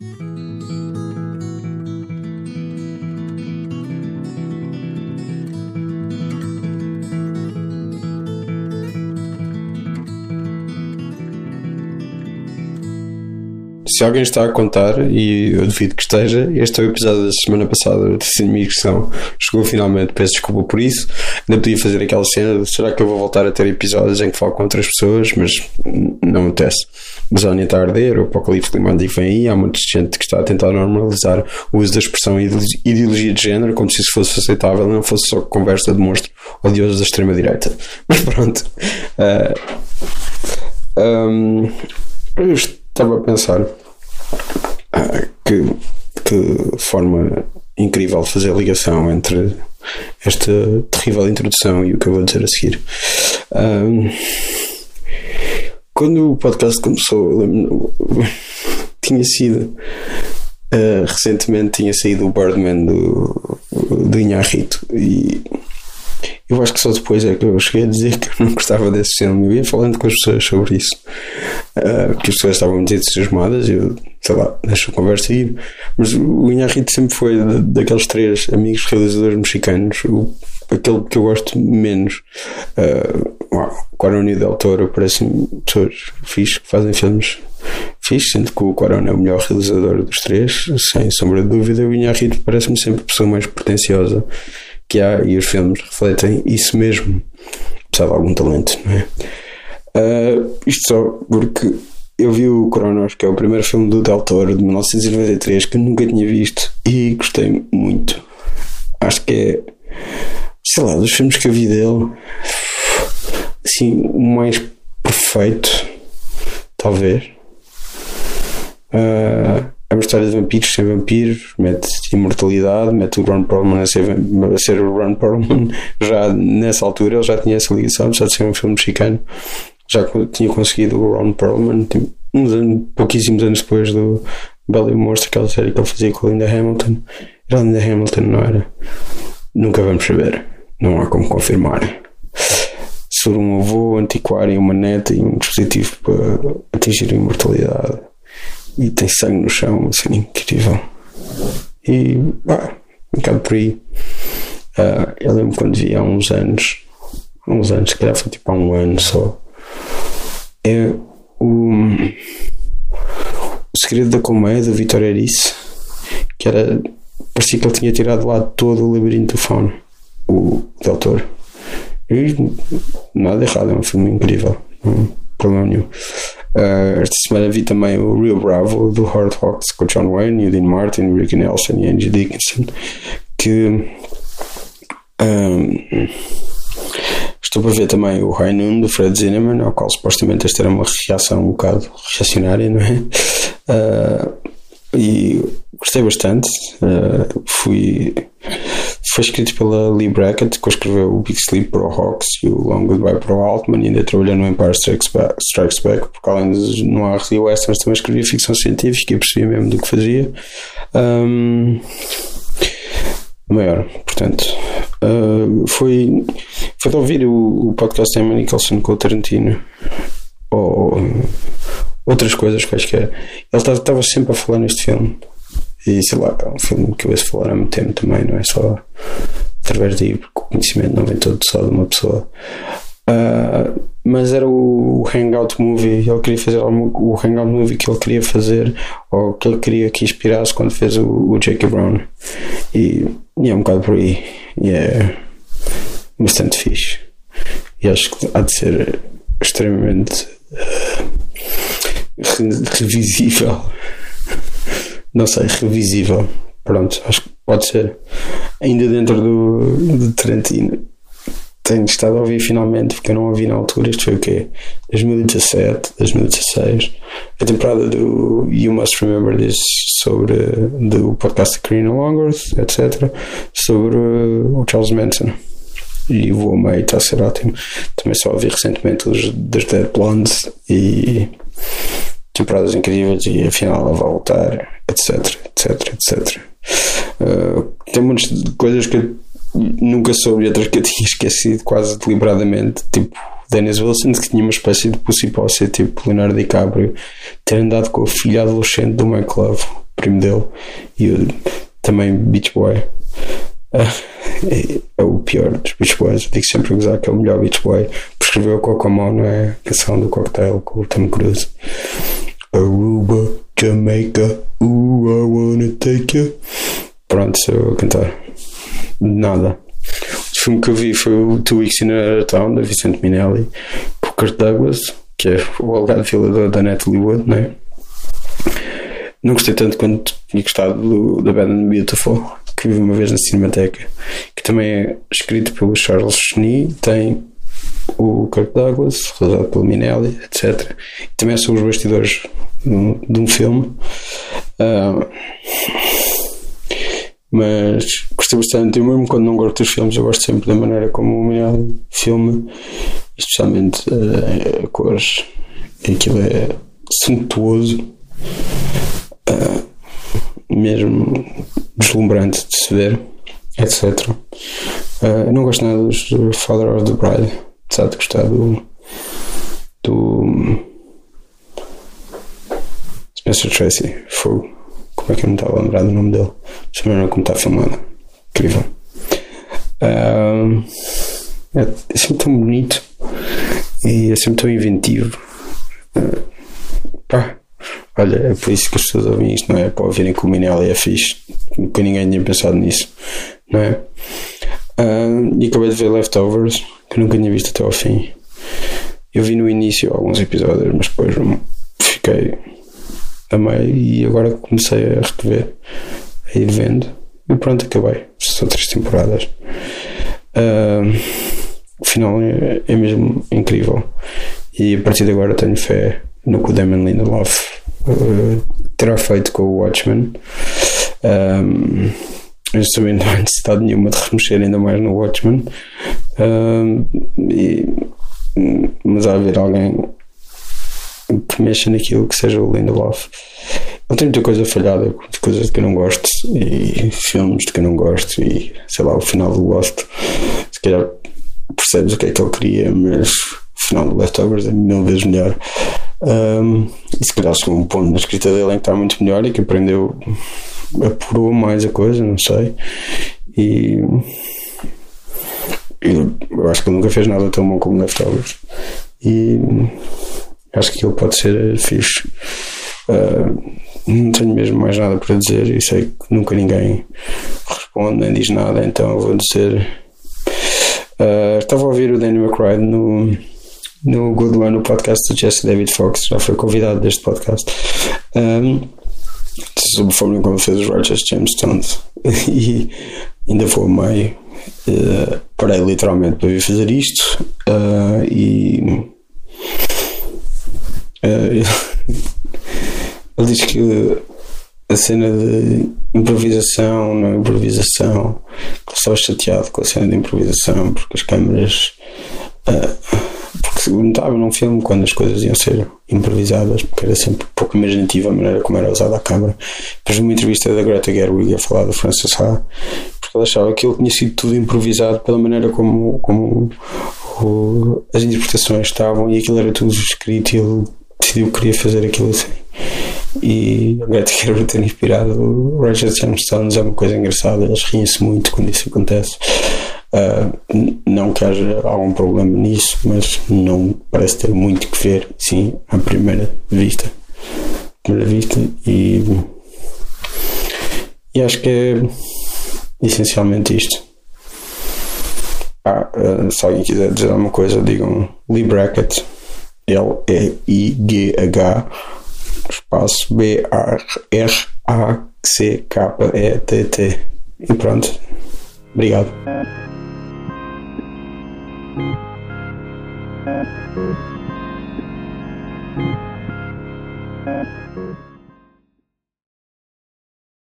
Thank you. Se alguém está a contar, e eu duvido que esteja, este é o episódio da semana passada de Cinemicção. Chegou finalmente, peço desculpa por isso. Ainda podia fazer aquela cena de será que eu vou voltar a ter episódios em que falo com outras pessoas, mas não acontece. A Zónia está a arder, o apocalipse climático vem aí, há muita gente que está a tentar normalizar o uso da expressão ideologia de género como se isso fosse aceitável e não fosse só conversa de monstro odioso da extrema-direita. Mas pronto. Uh, um, eu estava a pensar que, forma incrível fazer a ligação entre esta terrível introdução e o que eu vou dizer a seguir. Um, quando o podcast começou, tinha sido. Uh, recentemente tinha saído o Birdman do, do Inharrito e eu acho que só depois é que eu cheguei a dizer que eu não gostava desse filme. Eu ia falando com as pessoas sobre isso, uh, que as pessoas estavam muito entusiasmadas. Eu, sei lá, deixo a conversa ir. Mas o Inharrito sempre foi daqueles três amigos realizadores mexicanos, o, aquele que eu gosto menos. Uh, Quaron e Del Toro parecem pessoas fixes que fazem filmes fixes, sendo que o Quaron é o melhor realizador dos três, sem sombra de dúvida. O Inharrito parece-me sempre a pessoa mais pretenciosa que há e os filmes refletem isso mesmo, apesar de algum talento, não é? Uh, isto só porque eu vi o Cronos, que é o primeiro filme do Del Toro de 1993 que eu nunca tinha visto e gostei muito. Acho que é, sei lá, dos filmes que eu vi dele, assim, o mais perfeito, talvez. Uh, é uma história de vampiros sem vampiros, mete imortalidade, mete o Ron Perlman a ser, a ser o Ron Perlman. Já nessa altura ele já tinha essa ligação, já de ser um filme mexicano, já tinha conseguido o Ron Perlman, tipo, uns anos, pouquíssimos anos depois do Belly Monster, aquela série que ele fazia com a Linda Hamilton. Era Linda Hamilton, não era? Nunca vamos saber, não há como confirmar. Sobre um avô, um antiquário, uma neta e um dispositivo para atingir a imortalidade e tem sangue no chão, assim, incrível. E, ah, um bocado por aí. Uh, eu lembro quando vi há uns anos, uns anos, se calhar foi tipo há um ano só. É o, o Segredo da Colmeia, do Vitor Erice, que era. parecia que ele tinha tirado lá todo o labirinto do fauno, o doutor. E nada errado, é um filme incrível, não problema nenhum. Uh, esta semana vi também o Rio Bravo do Hard Hawks com John Wayne, Dean Martin, Ricky Nelson e Angie Dickinson. Que um, estou para ver também o High Noon do Fred Zinnemann, ao qual supostamente esta era uma reação um bocado reacionária, não é? Uh, e gostei bastante. Uh, fui foi escrito pela Lee Brackett, que escreveu o Big Sleep para o Hawks e o Long Goodbye para o Altman, e ainda trabalhou no Empire Strikes Back, Strikes Back porque além não há e westerns, também escrevia ficção científica e percebia mesmo do que fazia. Um, maior, portanto, uh, foi, foi de ouvir o, o podcast Emma Nicholson com o Tarantino, ou outras coisas quaisquer. Ele estava sempre a falar neste filme. E sei lá, é um filme que eu ouço falar há muito tempo também, não é só através de porque o conhecimento não vem todo só de uma pessoa. Uh, mas era o Hangout Movie, ele queria fazer o Hangout Movie que ele queria fazer, ou que ele queria que inspirasse quando fez o, o Jackie Brown. E, e é um bocado por aí. E é bastante fixe. E acho que há de ser extremamente uh, revisível não sei, revisível. Pronto, acho que pode ser. Ainda dentro do, do Tarantino. Tenho estado a ouvir finalmente, porque eu não ouvi na altura. Isto foi o quê? 2017, 2016. A temporada do You Must Remember This sobre do podcast Karina Longworth, etc. Sobre o Charles Manson. E o amei, está a ser ótimo. Também só ouvi recentemente os das Dead Blondes e temporadas incríveis e afinal ela vai voltar, etc, etc, etc. Uh, tem muitas coisas que eu nunca soube e outras que eu tinha esquecido quase deliberadamente, tipo Dennis Wilson, que tinha uma espécie de pussy tipo Leonardo DiCaprio, ter andado com a filha adolescente do Mike Love. primo dele, e também Beach Boy. é, é, o pior dos Beach Boys. Eu digo sempre gozar que é o melhor Beach Boy. Prescreveu Kokomo, não é? A canção do cocktail com o Tom Cruise. Aruba, Jamaica, ooh, I wanna take you. Pronto, sou a cantar. Nada. O filme que eu vi foi o Two Weeks in a Town, da Vicente Minelli, o Kurt Douglas, que é o algado violador da Natalie Wood, não é? Não gostei tanto quanto tinha gostado do, da Bad and Beautiful, que vi uma vez na Cinemateca, também é escrito pelo Charles Cheney, tem o Kirk Douglas, realizado pelo Minelli, etc. E também são os bastidores de um filme. Uh, mas gostei bastante, eu mesmo quando não gosto dos filmes, eu gosto sempre da maneira como o Minelli filme, especialmente uh, a cores. Aquilo é suntuoso, uh, mesmo deslumbrante de se ver, etc. Uh, não gosto nada dos Father of the Bride, apesar de gostar do, do Spencer Tracy. Fogo. Como é que eu não estava a lembrar do nome dele? Mas não como está filmado. Incrível. Uh, é, é sempre tão bonito e é sempre tão inventivo. Uh, pá, olha, é por isso que as pessoas ouvem isto, não é? Para ouvirem que o Minelli é fixe. Nunca ninguém tinha pensado nisso, não é? Uh, e acabei de ver Leftovers, que nunca tinha visto até ao fim. Eu vi no início alguns episódios, mas depois fiquei a meio e agora comecei a rever, a ir vendo. E pronto, acabei. São três temporadas. Uh, o final é, é, mesmo incrível. E a partir de agora tenho fé no que o Damon Lindelof uh, terá feito com o Watchmen. Um, eu também não há necessidade nenhuma de remexer ainda mais no Watchmen. Um, e, mas há haver alguém que mexa naquilo que seja o Lindelof. Ele tem muita coisa falhada, coisas de que eu não gosto, e filmes de que eu não gosto, e sei lá, o final do Lost, se calhar percebes o que é que ele queria, mas o final do Leftovers é mil vezes melhor. Um, e se calhar chegou um ponto na escrita dele em que está muito melhor e que aprendeu, apurou mais a coisa, não sei. E eu acho que ele nunca fez nada tão bom como Leftovers. E acho que ele pode ser fixe. Uh, não tenho mesmo mais nada para dizer e sei que nunca ninguém responde nem diz nada, então eu vou dizer. Uh, estava a ouvir o Danny McBride no, no Good One, no podcast do Jesse David Fox, já foi convidado deste podcast. Um, sobre a forma como fez os Righteous Gemstones e ainda vou meio uh, parei literalmente para vir fazer isto uh, e uh, ele diz que a cena de improvisação, não é improvisação, que estava chateado com a cena de improvisação porque as câmeras. Uh, porque notava num filme quando as coisas iam ser improvisadas, porque era sempre pouco imaginativa a maneira como era usada a câmera. Depois, numa entrevista da Greta Gerwig a falar do Francis Ha, porque ele achava que ele tinha sido tudo improvisado pela maneira como, como o, as interpretações estavam e aquilo era tudo escrito e ele decidiu que queria fazer aquilo assim. E a Greta Gerwig ter inspirado o Roger Gemstones é uma coisa engraçada, eles riem-se muito quando isso acontece. Uh, não que haja algum problema nisso, mas não parece ter muito que ver, sim, à primeira vista. Primeira vista e, e acho que é essencialmente isto. Ah, uh, se alguém quiser dizer alguma coisa, digam Lee L-E-I-G-H, espaço B-A-R-A-C-K-E-T-T. E pronto. Obrigado. Thank